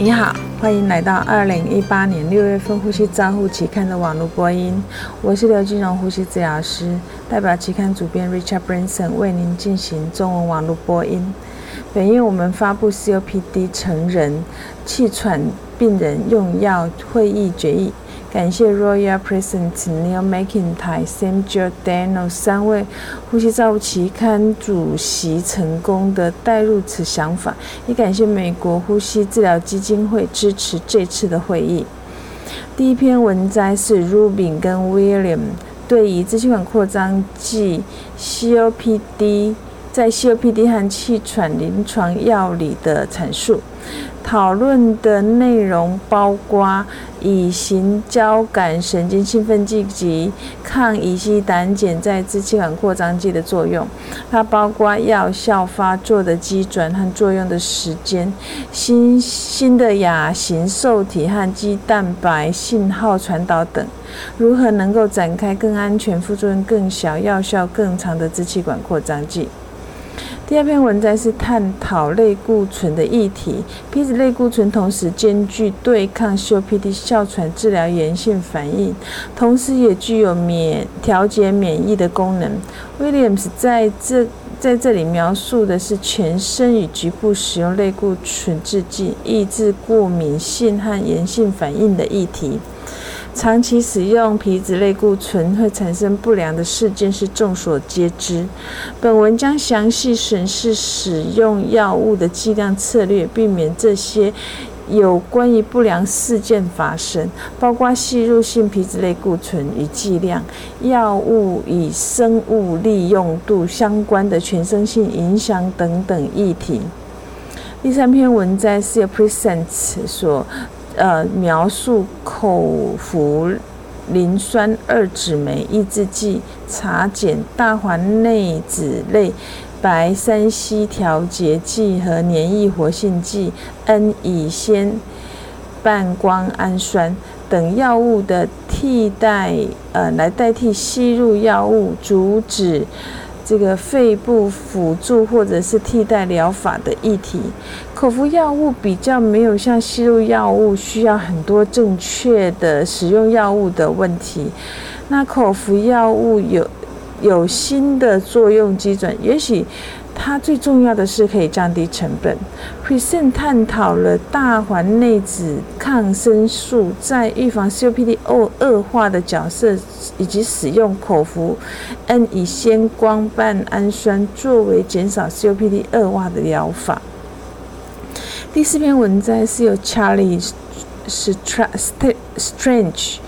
你好，欢迎来到二零一八年六月份呼吸照护期刊的网络播音。我是刘金荣呼吸治疗师，代表期刊主编 Richard Branson 为您进行中文网络播音。本月我们发布 COPD 成人气喘病人用药会议决议。感谢 Royal President Neil McIntyre、Sam Giordano 三位呼吸照护期刊主席成功的带入此想法，也感谢美国呼吸治疗基金会支持这次的会议。第一篇文摘是 Rubin 跟 William 对于支气管扩张剂 COPD 在 COPD 和气喘临床药理的阐述。讨论的内容包括乙型交感神经兴奋剂及抗乙酰胆碱在支气管扩张剂的作用。它包括药效发作的基准和作用的时间、新新的亚型受体和肌蛋白信号传导等。如何能够展开更安全、副作用更小、药效更长的支气管扩张剂？第二篇文章是探讨类固醇的议题。皮质类固醇同时兼具对抗 COPD 哮喘治疗炎性反应，同时也具有免调节免疫的功能。Williams 在这在这里描述的是全身与局部使用类固醇制剂，抑制过敏性和炎性反应的议题。长期使用皮质类固醇会产生不良的事件是众所皆知。本文将详细审视使用药物的剂量策略，避免这些有关于不良事件发生，包括吸入性皮质类固醇与剂量、药物与生物利用度相关的全身性影响等等议题。第三篇文摘是由 Present 所。呃，描述口服磷酸二酯酶抑制剂、茶碱、大环内酯类白三烯调节剂和粘液活性剂 N 乙酰半胱氨酸等药物的替代，呃，来代替吸入药物，阻止。这个肺部辅助或者是替代疗法的议题，口服药物比较没有像吸入药物需要很多正确的使用药物的问题。那口服药物有有新的作用基准，也许。它最重要的是可以降低成本。Present 探讨了大环内酯抗生素在预防 COPD 恶恶化的角色，以及使用口服 N 乙酰光半氨酸作为减少 COPD 恶化的疗法。第四篇文章是由 Charlie Strange。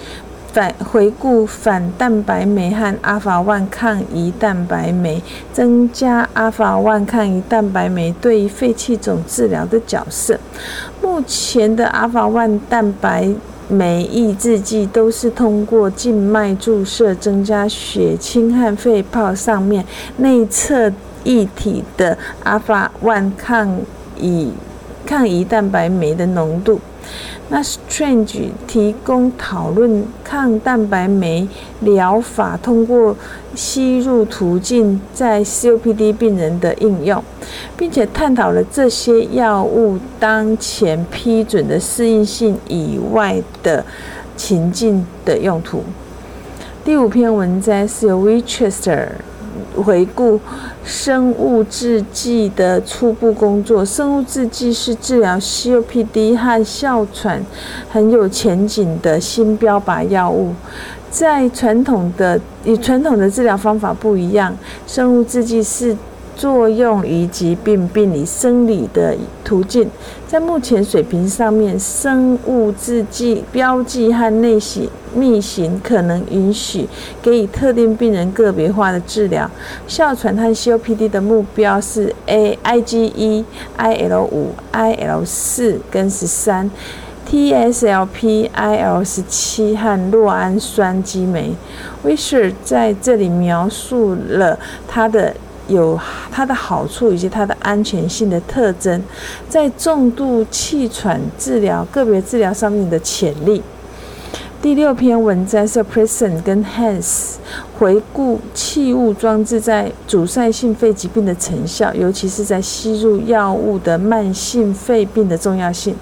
反回顾反蛋白酶和阿法万抗胰蛋白酶，增加阿法万抗胰蛋白酶对于肺气肿治疗的角色。目前的阿法万蛋白酶抑制剂都是通过静脉注射增加血清和肺泡上面内侧液体的阿法万抗胰抗胰蛋白酶的浓度。那 Strange 提供讨论抗蛋白酶疗法通过吸入途径在 COPD 病人的应用，并且探讨了这些药物当前批准的适应性以外的情境的用途。第五篇文摘是由 Winchester。回顾生物制剂的初步工作。生物制剂是治疗 COPD 和哮喘很有前景的新标靶药物。在传统的与传统的治疗方法不一样，生物制剂是。作用于疾病病理生理的途径，在目前水平上面，生物制剂标记和内型密型可能允许给予特定病人个别化的治疗。哮喘和 COPD 的目标是 A、IgE、IL 五、IL 四跟十三、TSLP、IL 十七和酪氨酸激酶。威尔在这里描述了他的。有它的好处以及它的安全性的特征，在重度气喘治疗、个别治疗上面的潜力。第六篇文章是 Preston 跟 Hans 回顾气雾装置在阻塞性肺疾病的成效，尤其是在吸入药物的慢性肺病的重要性。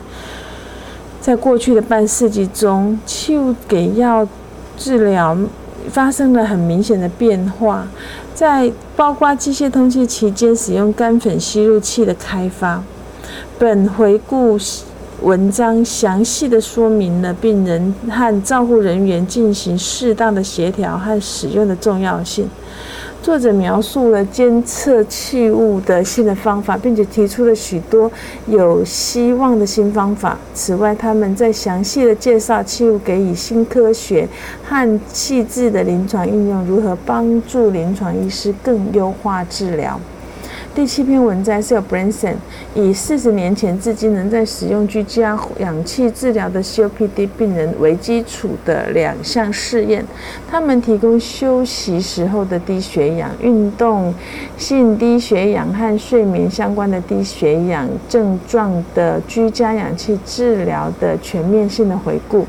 在过去的半世纪中，气雾给药治疗发生了很明显的变化。在包括机械通气期间，使用干粉吸入器的开发。本回顾文章详细的说明了病人和照护人员进行适当的协调和使用的重要性。作者描述了监测器物的新的方法，并且提出了许多有希望的新方法。此外，他们在详细的介绍器物给予新科学和细致的临床应用如何帮助临床医师更优化治疗。第七篇文摘是由 Branson 以四十年前至今仍在使用居家氧气治疗的 COPD 病人为基础的两项试验。他们提供休息时候的低血氧、运动性低血氧和睡眠相关的低血氧症状的居家氧气治疗的全面性的回顾。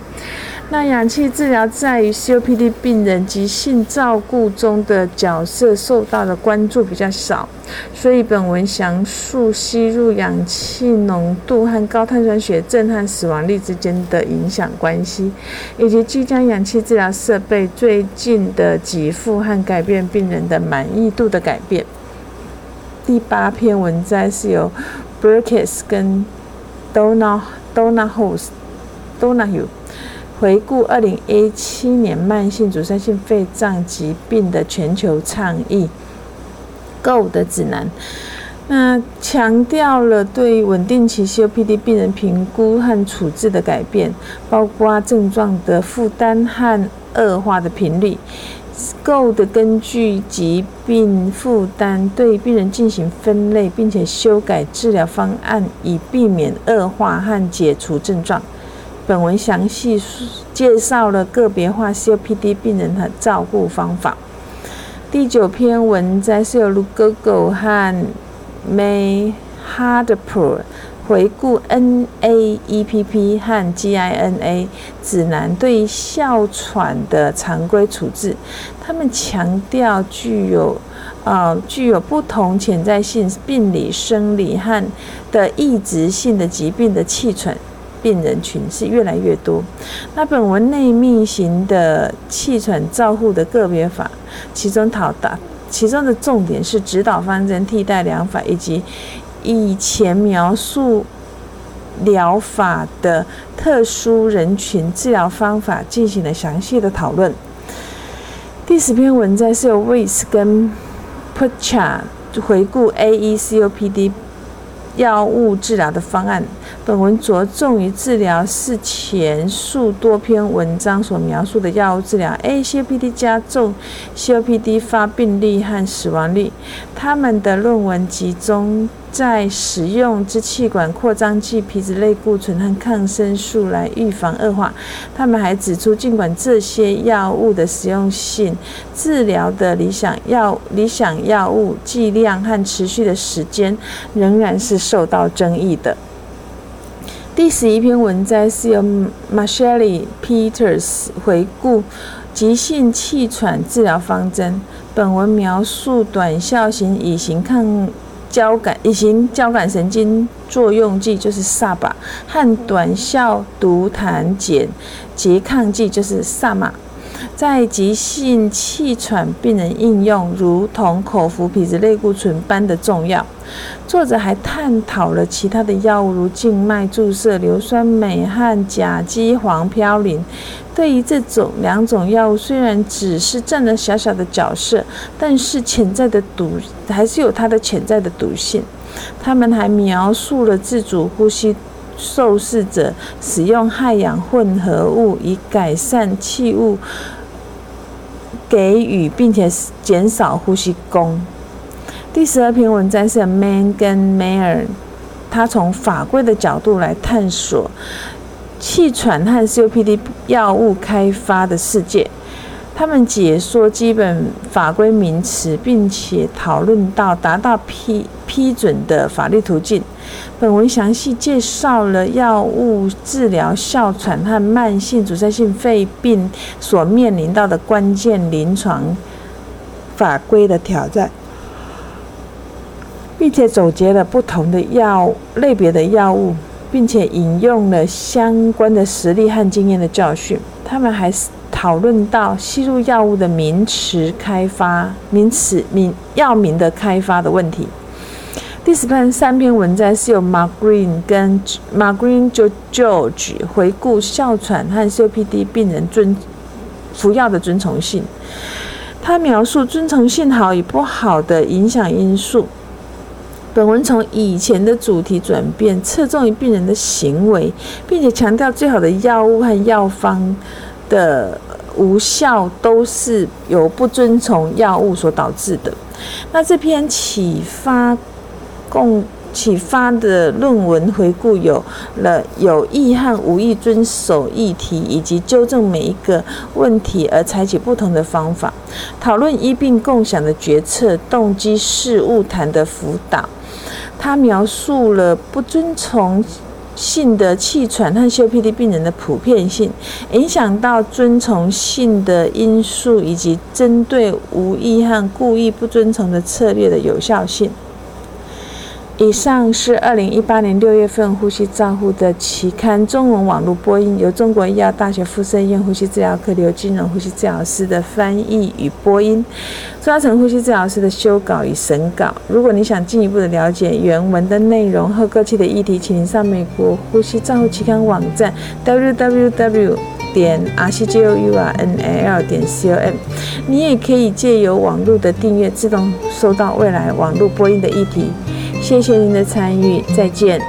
那氧气治疗在于 COPD 病人急性照顾中的角色受到的关注比较少，所以本文详述吸入氧气浓度和高碳酸血症和死亡率之间的影响关系，以及居家氧气治疗设备最近的给付和改变病人的满意度的改变。第八篇文摘是由 Burkes 跟 Donna Donna House Donahue。回顾二零一七年慢性阻塞性肺脏疾病的全球倡议，Go 的指南，那强调了对稳定期 COPD 病人评估和处置的改变，包括症状的负担和恶化的频率。Go 的根据疾病负担对病人进行分类，并且修改治疗方案，以避免恶化和解除症状。本文详细介绍了个别化 COPD 病人的照顾方法。第九篇文摘是由 Lugogo 和 May Hardpur 回顾 NAEPP 和 GINA 指南对哮喘的常规处置。他们强调具有呃具有不同潜在性病理、生理和的抑制性的疾病的气喘。病人群是越来越多。那本文内密型的气喘照护的个别法，其中讨达其中的重点是指导方针、替代疗法以及以前描述疗法的特殊人群治疗方法进行了详细的讨论。第十篇文摘是由 Weiss 跟 Pucha 回顾 AECOPD 药物治疗的方案。本文着重于治疗是前述多篇文章所描述的药物治疗。a c p d 加重 COPD 发病率和死亡率。他们的论文集中在使用支气管扩张剂、皮质类固醇和抗生素来预防恶化。他们还指出，尽管这些药物的实用性、治疗的理想药理想药物剂量和持续的时间仍然是受到争议的。第十一篇文摘是由 Marshall Peters 回顾急性气喘治疗方针。本文描述短效型乙型抗交感乙型交感神经作用剂就是萨巴和短效毒痰碱拮抗剂就是萨马。在急性气喘病人应用，如同口服皮质类固醇般的重要。作者还探讨了其他的药物，如静脉注射硫酸镁和甲基磺嘌呤。对于这种两种药物，虽然只是占了小小的角色，但是潜在的毒还是有它的潜在的毒性。他们还描述了自主呼吸受试者使用氦氧混合物以改善气雾。给予并且减少呼吸功。第十二篇文章是 Man 跟 Mayer，他从法规的角度来探索气喘和 COPD 药物开发的世界。他们解说基本法规名词，并且讨论到达到 P 批准的法律途径。本文详细介绍了药物治疗哮喘和慢性阻塞性肺病所面临到的关键临床法规的挑战，并且总结了不同的药类别的药物并且引用了相关的实例和经验的教训。他们还讨论到吸入药物的名词开发、名词名药名的开发的问题。第十篇三篇文章是由 Mar Green 跟 Mar Green George 回顾哮喘和 COPD 病人遵服药的遵从性。他描述遵从性好与不好的影响因素。本文从以前的主题转变，侧重于病人的行为，并且强调最好的药物和药方的无效都是由不遵从药物所导致的。那这篇启发共。启发的论文回顾有了有意和无意遵守议题，以及纠正每一个问题而采取不同的方法，讨论一并共享的决策动机事务谈的辅导。他描述了不遵从性的气喘和 COPD 病人的普遍性，影响到遵从性的因素，以及针对无意和故意不遵从的策略的有效性。以上是二零一八年六月份呼吸账户的期刊中文网络播音，由中国医药大学附设医院呼吸治疗科刘金荣呼吸治疗师的翻译与播音，朱嘉诚呼吸治疗师的修稿与审稿。如果你想进一步的了解原文的内容和各期的议题，请您上美国呼吸账户期刊网站 www 点 r c g o u r n l 点 c o m。你也可以借由网络的订阅，自动收到未来网络播音的议题。谢谢您的参与，再见。